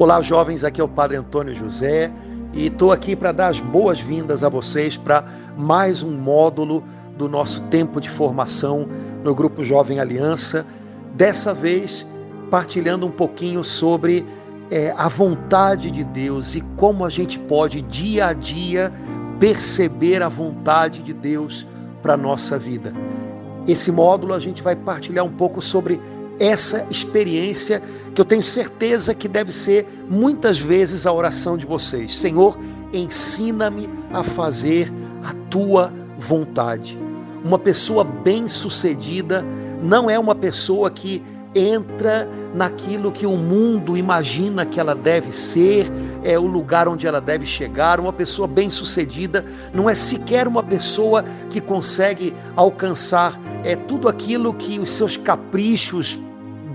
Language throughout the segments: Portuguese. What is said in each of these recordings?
Olá, jovens, aqui é o Padre Antônio José e estou aqui para dar as boas-vindas a vocês para mais um módulo do nosso tempo de formação no Grupo Jovem Aliança. Dessa vez, partilhando um pouquinho sobre é, a vontade de Deus e como a gente pode dia a dia perceber a vontade de Deus para a nossa vida. Esse módulo a gente vai partilhar um pouco sobre essa experiência que eu tenho certeza que deve ser muitas vezes a oração de vocês. Senhor, ensina-me a fazer a tua vontade. Uma pessoa bem-sucedida não é uma pessoa que entra naquilo que o mundo imagina que ela deve ser, é o lugar onde ela deve chegar. Uma pessoa bem-sucedida não é sequer uma pessoa que consegue alcançar é tudo aquilo que os seus caprichos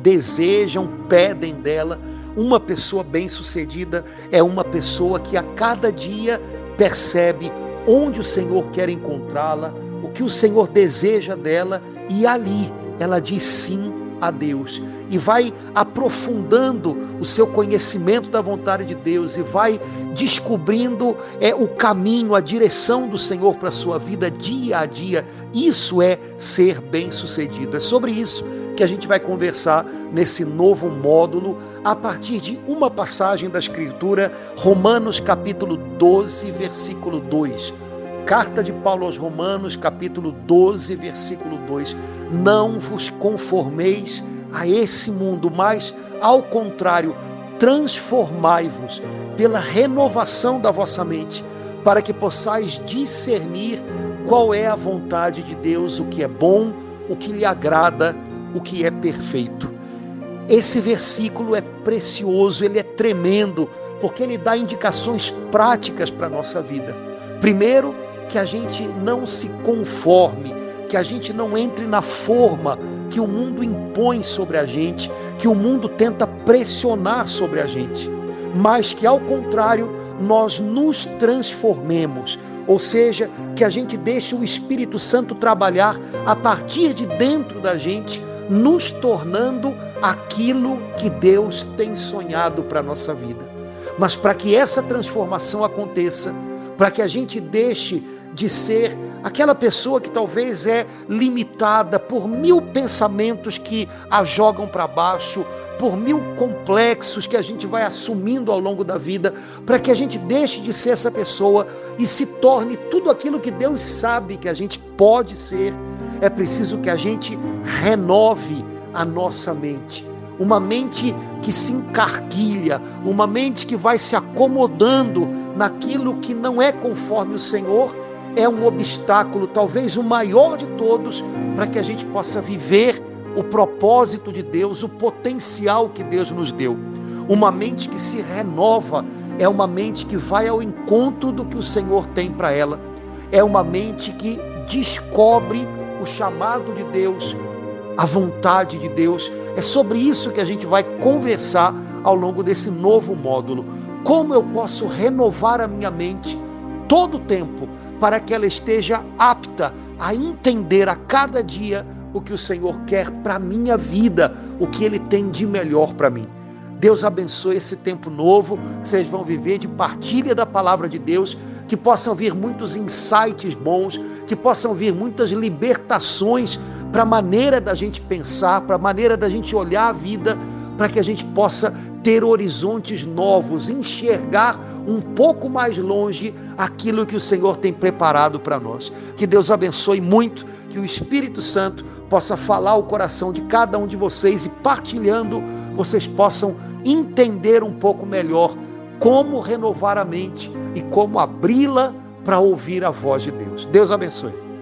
desejam, pedem dela. Uma pessoa bem-sucedida é uma pessoa que a cada dia percebe onde o Senhor quer encontrá-la, o que o Senhor deseja dela e ali ela diz sim a Deus e vai aprofundando o seu conhecimento da vontade de Deus e vai descobrindo é o caminho, a direção do Senhor para a sua vida dia a dia. Isso é ser bem-sucedido. É sobre isso que a gente vai conversar nesse novo módulo a partir de uma passagem da Escritura, Romanos capítulo 12, versículo 2. Carta de Paulo aos Romanos, capítulo 12, versículo 2. Não vos conformeis a esse mundo, mas, ao contrário, transformai-vos pela renovação da vossa mente, para que possais discernir qual é a vontade de Deus, o que é bom, o que lhe agrada, o que é perfeito. Esse versículo é precioso, ele é tremendo, porque ele dá indicações práticas para a nossa vida. Primeiro, que a gente não se conforme, que a gente não entre na forma que o mundo impõe sobre a gente, que o mundo tenta pressionar sobre a gente, mas que ao contrário, nós nos transformemos, ou seja, que a gente deixe o Espírito Santo trabalhar a partir de dentro da gente, nos tornando aquilo que Deus tem sonhado para a nossa vida. Mas para que essa transformação aconteça, para que a gente deixe de ser aquela pessoa que talvez é limitada por mil pensamentos que a jogam para baixo, por mil complexos que a gente vai assumindo ao longo da vida, para que a gente deixe de ser essa pessoa e se torne tudo aquilo que Deus sabe que a gente pode ser, é preciso que a gente renove a nossa mente. Uma mente que se encarquilha, uma mente que vai se acomodando naquilo que não é conforme o Senhor é um obstáculo, talvez o maior de todos, para que a gente possa viver o propósito de Deus, o potencial que Deus nos deu. Uma mente que se renova é uma mente que vai ao encontro do que o Senhor tem para ela. É uma mente que descobre o chamado de Deus, a vontade de Deus. É sobre isso que a gente vai conversar ao longo desse novo módulo. Como eu posso renovar a minha mente todo o tempo para que ela esteja apta a entender a cada dia o que o Senhor quer para a minha vida, o que Ele tem de melhor para mim. Deus abençoe esse tempo novo, vocês vão viver de partilha da palavra de Deus, que possam vir muitos insights bons, que possam vir muitas libertações para a maneira da gente pensar, para a maneira da gente olhar a vida, para que a gente possa ter horizontes novos, enxergar um pouco mais longe aquilo que o Senhor tem preparado para nós. Que Deus abençoe muito, que o Espírito Santo possa falar o coração de cada um de vocês e partilhando, vocês possam entender um pouco melhor como renovar a mente e como abri-la para ouvir a voz de Deus. Deus abençoe.